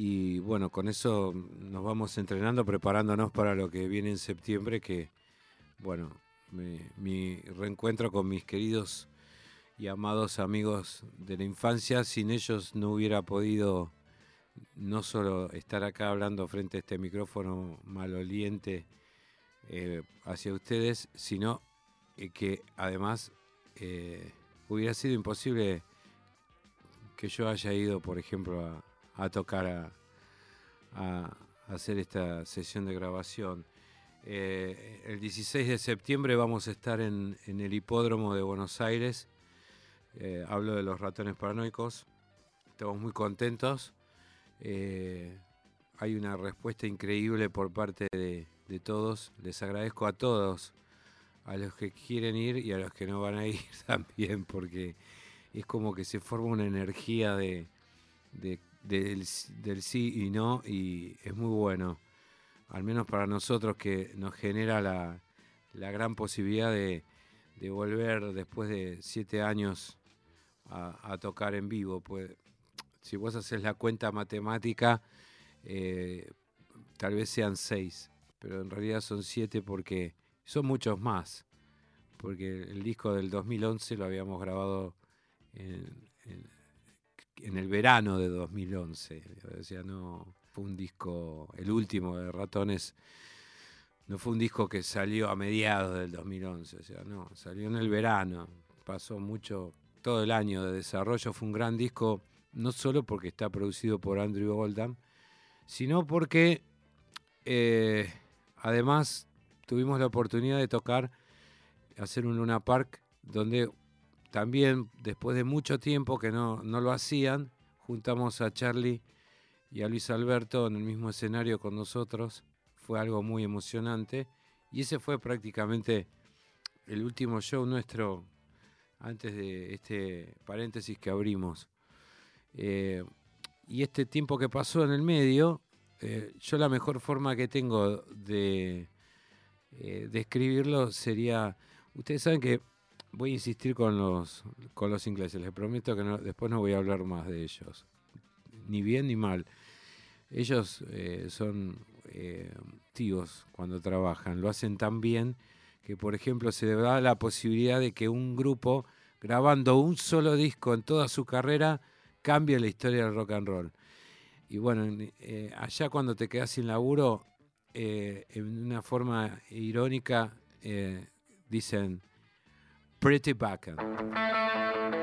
Y bueno, con eso nos vamos entrenando, preparándonos para lo que viene en septiembre, que, bueno, mi reencuentro con mis queridos y amados amigos de la infancia, sin ellos no hubiera podido no solo estar acá hablando frente a este micrófono maloliente eh, hacia ustedes, sino eh, que además eh, hubiera sido imposible que yo haya ido, por ejemplo, a, tocar, a, hacer esta sesión de grabación. el 16 de septiembre vamos a estar en, el hipódromo de Buenos Aires. hablo de los ratones paranoicos. Estamos muy contentos. Eh, hay una respuesta increíble por parte de, todos. Les agradezco a todos, a los que quieren ir y a los que no van a ir también, porque es como que se forma una energía de, del, sí y no, y es muy bueno. Al menos para nosotros que nos genera la, gran posibilidad de, volver después de siete años a, a tocar en vivo. Pues si vos haces la cuenta matemática, eh, tal vez sean seis, pero en realidad son siete porque son muchos más. Porque el disco del 2011 lo habíamos grabado en, el verano de 2011. O sea, no fue un disco, el último de Ratones, no fue un disco que salió a mediados del 2011. O sea, no, salió en el verano. Pasó mucho, todo el año de desarrollo. Fue un gran disco no solo porque está producido por Andrew Oldham, sino porque eh, además tuvimos la oportunidad de tocar, hacer un Luna Park, donde también después de mucho tiempo que no, no lo hacían, juntamos a Charlie y a Luis Alberto en el mismo escenario con nosotros. Fue algo muy emocionante. Y ese fue prácticamente el último show nuestro antes de este paréntesis que abrimos. Eh, y este tiempo que pasó en el medio, eh, yo la mejor forma que tengo de eh, describirlo sería, ustedes saben que voy a insistir con los, con los ingleses, les prometo que después no voy a hablar más de ellos, ni bien ni mal. Ellos son activos cuando trabajan, lo hacen tan bien que, por ejemplo, se da la posibilidad de que un grupo grabando un solo disco en toda su carrera, cambia la historia del rock and roll. Y bueno, eh, allá cuando te quedas sin laburo, eh, en una forma irónica, eh, dicen Pretty Baca.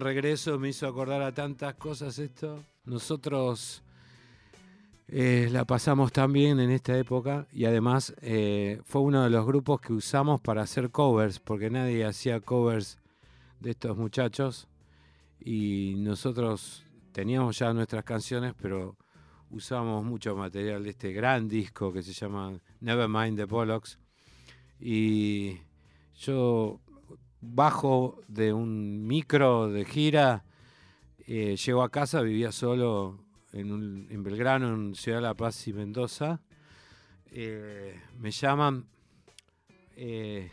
Regreso, me hizo acordar a tantas cosas esto. Nosotros eh, la pasamos tan bien en esta época y además eh, fue uno de los grupos que usamos para hacer covers, porque nadie hacía covers de estos muchachos y nosotros teníamos ya nuestras canciones, pero usamos mucho material de este gran disco que se llama Nevermind the Bollocks. Y yo bajo de un micro de gira, eh, llego a casa, vivía solo en, Belgrano, en Ciudad de La Paz y Mendoza. Eh, me llaman eh,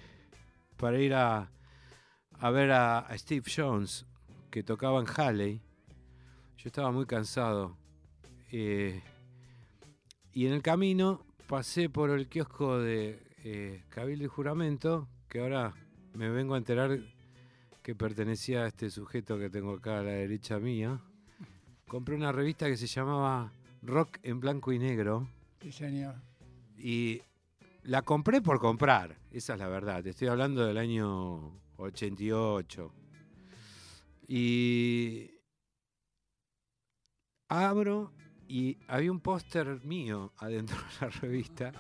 para ir a, ver a, Steve Jones, que tocaba en Halley. Yo estaba muy cansado. y en el camino pasé por el kiosco de Cabildo y Juramento, que ahora me vengo a enterar que pertenecía a este sujeto que tengo acá a la derecha mía. Compré una revista que se llamaba Rock en blanco y negro. Sí, señor. Y la compré por comprar, esa es la verdad. Te estoy hablando del año 88. Y abro y había un póster mío adentro de la revista.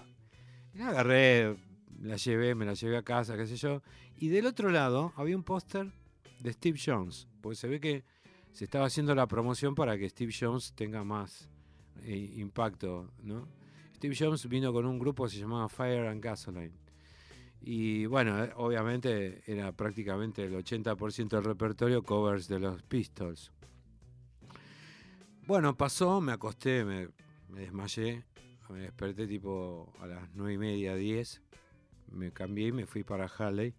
Y la agarré, la llevé, me la llevé a casa, qué sé yo. Y del otro lado había un póster de Steve Jones, porque se ve que se estaba haciendo la promoción para que Steve Jones tenga más eh, impacto, ¿no? Steve Jones vino con un grupo que se llamaba Fire and Gasoline. Y bueno, eh, obviamente era prácticamente el 80% del repertorio covers de los Pistols. Bueno, pasó, me acosté, me, me desmayé, me desperté tipo a las 9 y media, 10, me cambié y me fui para Halley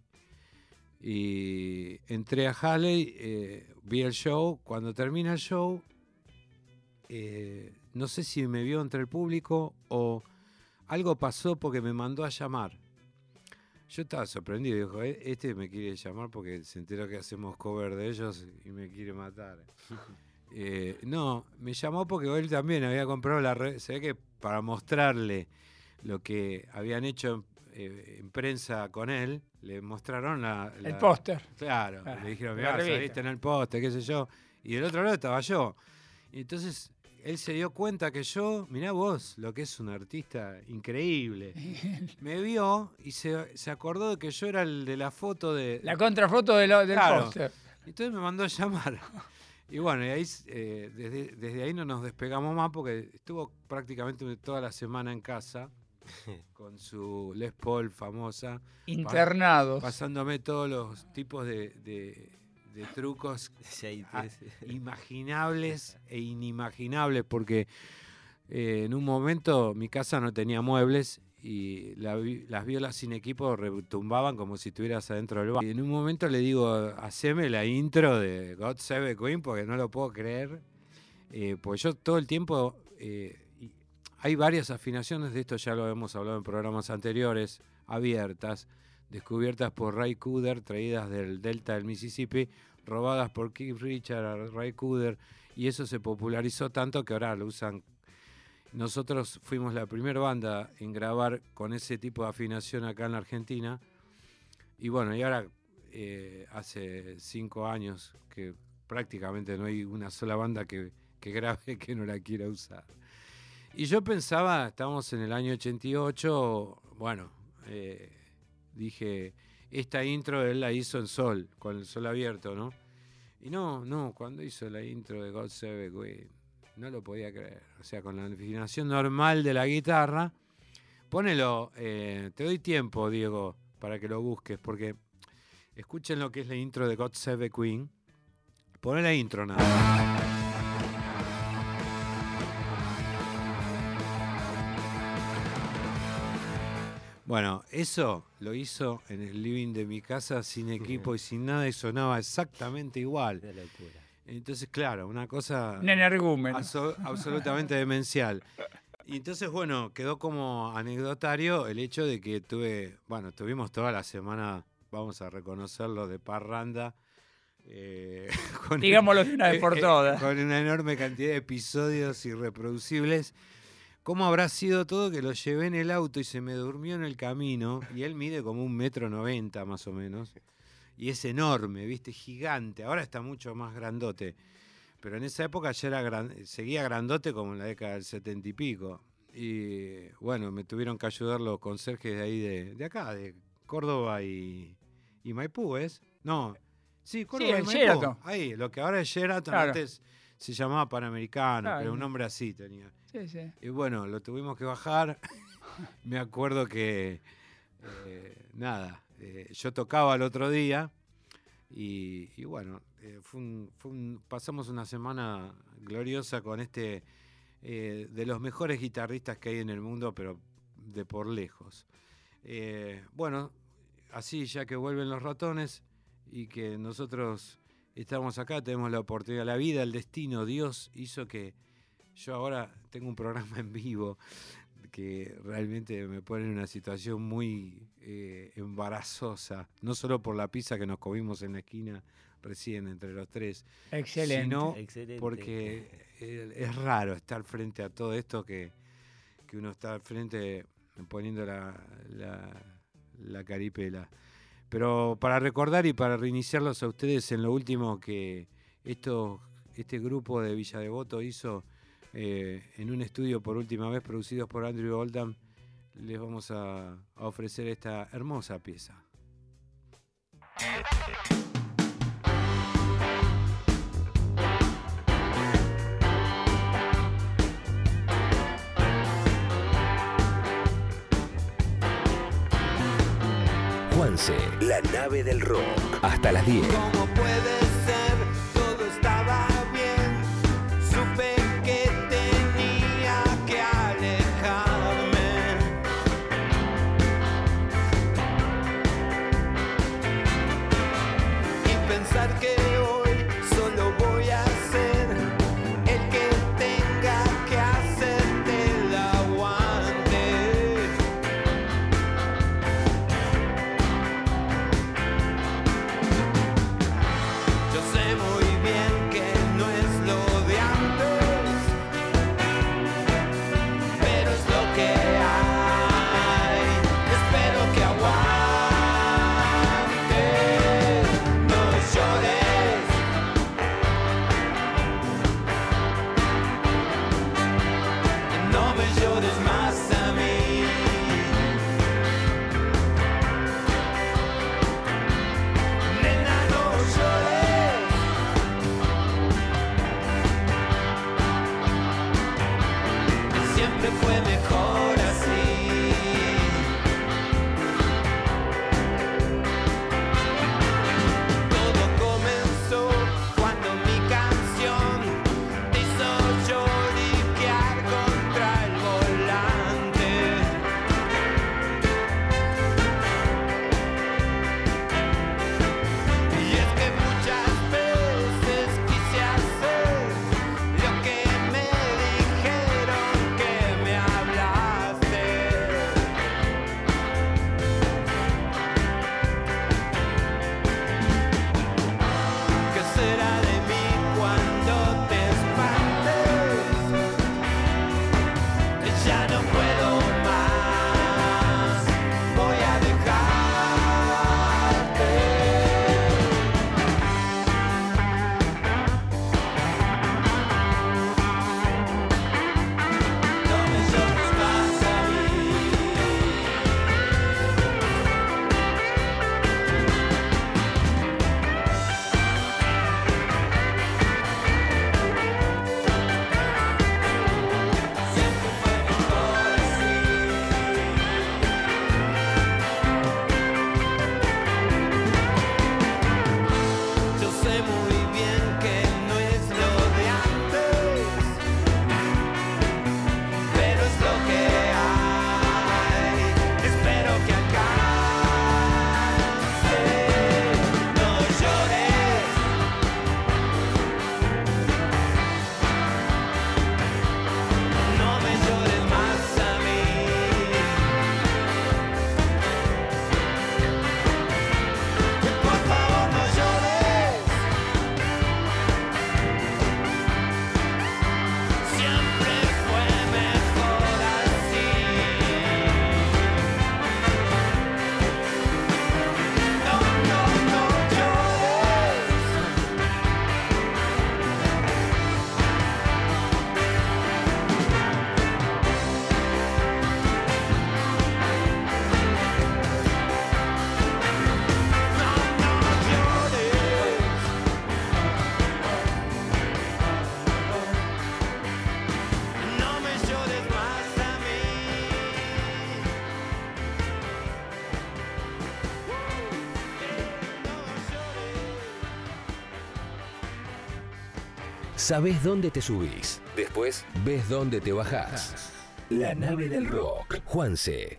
y entré a Halley, eh, vi el show. Cuando termina el show, eh, no sé si me vio entre el público o algo pasó porque me mandó a llamar. Yo estaba sorprendido, dijo, e-, este me quiere llamar porque se enteró que hacemos cover de ellos y me quiere matar. Eh, no, me llamó porque él también había comprado la red, se ve que para mostrarle lo que habían hecho eh, en prensa con él, le mostraron la, el póster. Claro, ah, le dijeron, mira, saliste en el póster, qué sé yo. Y del otro lado estaba yo. Y entonces él se dio cuenta que yo, mirá vos, lo que es un artista increíble. Me vio y se, se, acordó de que yo era el de la foto de. La contrafoto de del póster. Entonces me mandó a llamar. Y bueno, y ahí, eh, desde, desde ahí no nos despegamos más porque estuvo prácticamente toda la semana en casa. con su Les Paul famosa. Internados. pasándome todos los tipos de, trucos imaginables e inimaginables, porque eh, en un momento mi casa no tenía muebles y las violas sin equipo retumbaban como si estuvieras adentro del bar. Y en un momento le digo, haceme la intro de God Save Queen porque no lo puedo creer. Eh, pues yo todo el tiempo eh, hay varias afinaciones de esto, ya lo hemos hablado en programas anteriores, abiertas, descubiertas por Ray Cooder, traídas del delta del Mississippi, robadas por Keith Richard a Ray Cooder, y eso se popularizó tanto que ahora lo usan. Nosotros fuimos la primera banda en grabar con ese tipo de afinación acá en la Argentina, y bueno, y ahora eh, hace cinco años que prácticamente no hay una sola banda que, que grabe que no la quiera usar. Y yo pensaba, estábamos en el año 88, bueno, eh, dije, esta intro él la hizo en sol, con el sol abierto, ¿no? Y no, no, cuando hizo la intro de God Save güey, no lo podía creer. O sea, con la afinación normal de la guitarra, ponelo, eh, te doy tiempo, Diego, para que lo busques, porque escuchen lo que es la intro de God Save Queen. Poné la intro nada Bueno, eso lo hizo en el living de mi casa sin equipo y sin nada y sonaba exactamente igual. Entonces, claro, una cosa absolutamente demencial. Y entonces, bueno, quedó como anecdotario el hecho de que tuve, bueno, tuvimos toda la semana, vamos a reconocerlo, de parranda. Eh, Digámoslo de una vez por todas. con una enorme cantidad de episodios irreproducibles ¿Cómo habrá sido todo que lo llevé en el auto y se me durmió en el camino? Y él mide como un metro noventa más o menos. y es enorme, ¿viste? Gigante. Ahora está mucho más grandote. Pero en esa época ya era seguía grandote como en la década del setenta y pico. Y bueno, me tuvieron que ayudar los conserjes de ahí de, acá, de Córdoba y, Maipú, ¿es? No, sí, Córdoba y Maipú. Ahí, lo que ahora es Sheraton, antes se llamaba Panamericano, pero un nombre así tenía. Y bueno, lo tuvimos que bajar. me acuerdo que, eh, nada, eh, yo tocaba el otro día y, bueno, eh, pasamos una semana gloriosa con este de los mejores guitarristas que hay en el mundo, pero de por lejos. bueno, así ya que vuelven los ratones y que nosotros estamos acá, tenemos la oportunidad, la vida, el destino, Dios hizo que yo ahora tengo un programa en vivo que realmente me pone en una situación muy eh, embarazosa, no solo por la pizza que nos comimos en la esquina recién entre los tres, Excelente. sino porque es raro estar frente a todo esto que, uno está al frente poniendo la, la, caripela. Pero para recordar y para reiniciarlos a ustedes en lo último que esto, este grupo de Villa Devoto hizo eh, en un estudio por última vez producidos por Andrew Oldham, les vamos a, a ofrecer esta hermosa pieza. Juanse, la nave del rock. Hasta las 10. pensar que sabes dónde te subís. Después ves dónde te bajás. La nave del rock. Juanse.